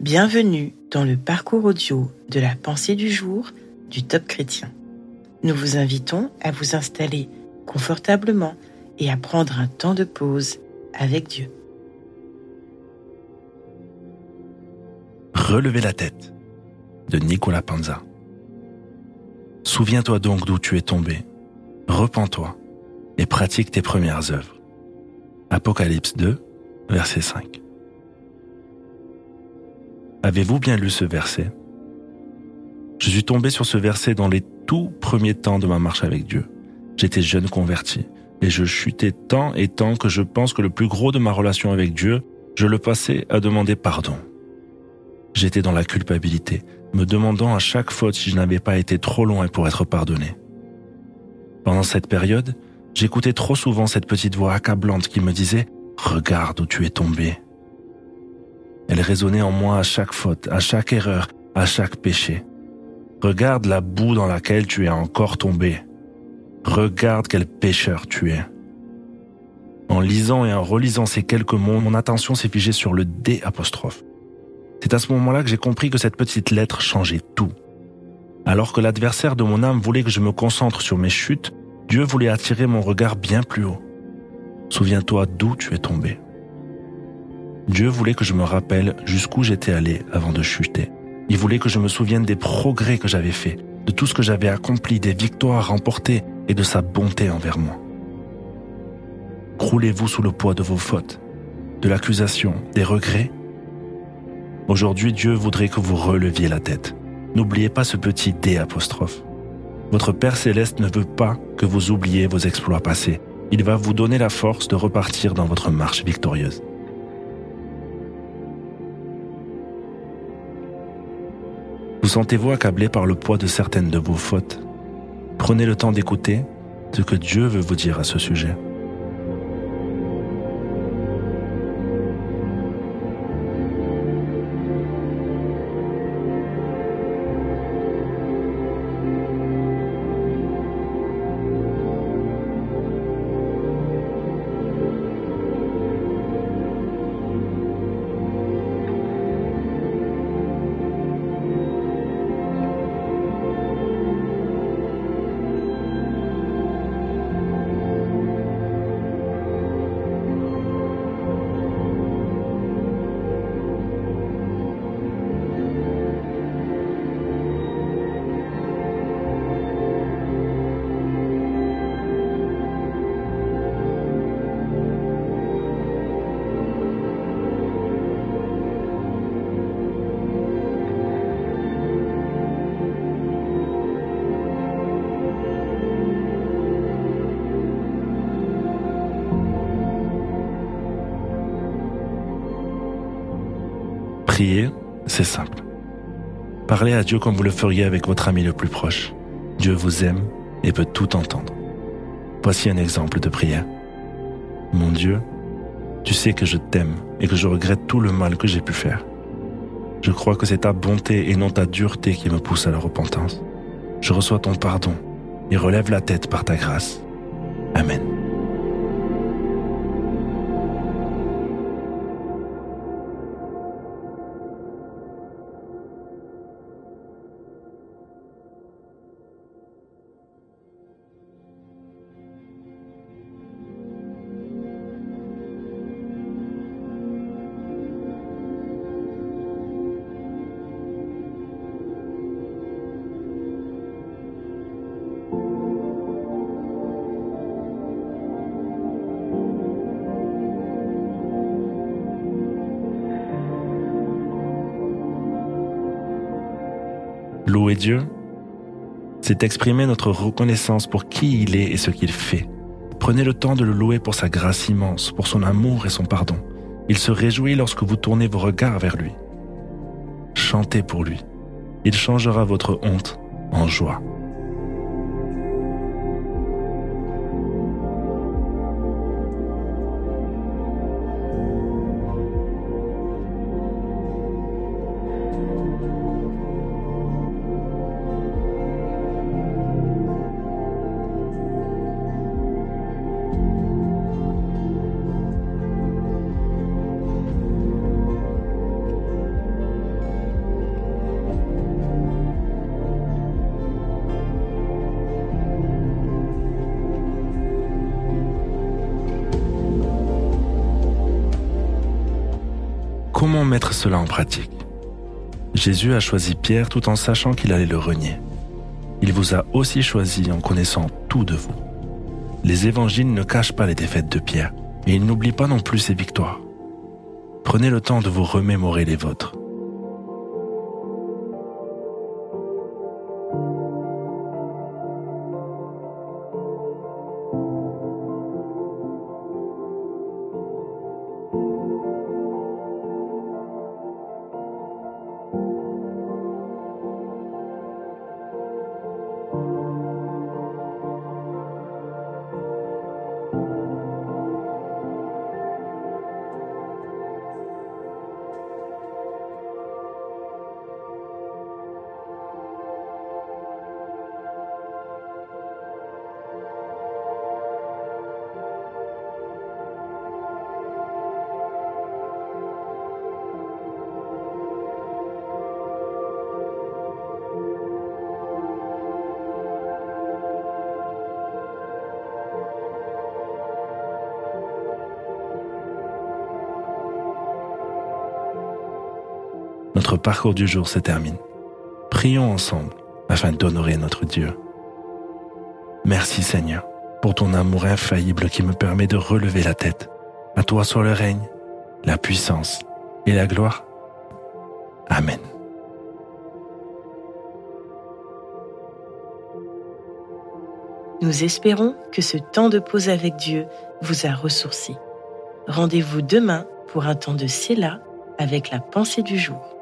Bienvenue dans le parcours audio de la pensée du jour du Top Chrétien. Nous vous invitons à vous installer confortablement et à prendre un temps de pause avec Dieu. Relevez la tête de Nicolas Panza. Souviens-toi donc d'où tu es tombé, repens-toi et pratique tes premières œuvres. Apocalypse 2, verset 5. Avez-vous bien lu ce verset? Je suis tombé sur ce verset dans les tout premiers temps de ma marche avec Dieu. J'étais jeune converti et je chutais tant et tant que je pense que le plus gros de ma relation avec Dieu, je le passais à demander pardon. J'étais dans la culpabilité, me demandant à chaque faute si je n'avais pas été trop loin pour être pardonné. Pendant cette période, j'écoutais trop souvent cette petite voix accablante qui me disait ⁇ Regarde où tu es tombé ⁇ elle résonnait en moi à chaque faute, à chaque erreur, à chaque péché. Regarde la boue dans laquelle tu es encore tombé. Regarde quel pécheur tu es. En lisant et en relisant ces quelques mots, mon attention s'est figée sur le D apostrophe. C'est à ce moment-là que j'ai compris que cette petite lettre changeait tout. Alors que l'adversaire de mon âme voulait que je me concentre sur mes chutes, Dieu voulait attirer mon regard bien plus haut. Souviens-toi d'où tu es tombé. Dieu voulait que je me rappelle jusqu'où j'étais allé avant de chuter. Il voulait que je me souvienne des progrès que j'avais faits, de tout ce que j'avais accompli, des victoires remportées et de sa bonté envers moi. Croulez-vous sous le poids de vos fautes, de l'accusation, des regrets? Aujourd'hui, Dieu voudrait que vous releviez la tête. N'oubliez pas ce petit D apostrophe. Votre Père céleste ne veut pas que vous oubliez vos exploits passés. Il va vous donner la force de repartir dans votre marche victorieuse. Vous sentez-vous accablé par le poids de certaines de vos fautes? Prenez le temps d'écouter ce que Dieu veut vous dire à ce sujet. Prier, c'est simple. Parlez à Dieu comme vous le feriez avec votre ami le plus proche. Dieu vous aime et peut tout entendre. Voici un exemple de prière. Mon Dieu, tu sais que je t'aime et que je regrette tout le mal que j'ai pu faire. Je crois que c'est ta bonté et non ta dureté qui me pousse à la repentance. Je reçois ton pardon et relève la tête par ta grâce. Amen. Louer Dieu, c'est exprimer notre reconnaissance pour qui il est et ce qu'il fait. Prenez le temps de le louer pour sa grâce immense, pour son amour et son pardon. Il se réjouit lorsque vous tournez vos regards vers lui. Chantez pour lui. Il changera votre honte en joie. Mettre cela en pratique Jésus a choisi Pierre tout en sachant qu'il allait le renier. Il vous a aussi choisi en connaissant tout de vous. Les évangiles ne cachent pas les défaites de Pierre, et ils n'oublient pas non plus ses victoires. Prenez le temps de vous remémorer les vôtres. Notre parcours du jour se termine. Prions ensemble afin d'honorer notre Dieu. Merci Seigneur pour ton amour infaillible qui me permet de relever la tête. À toi soit le règne, la puissance et la gloire. Amen. Nous espérons que ce temps de pause avec Dieu vous a ressourci. Rendez-vous demain pour un temps de Séla avec la pensée du jour.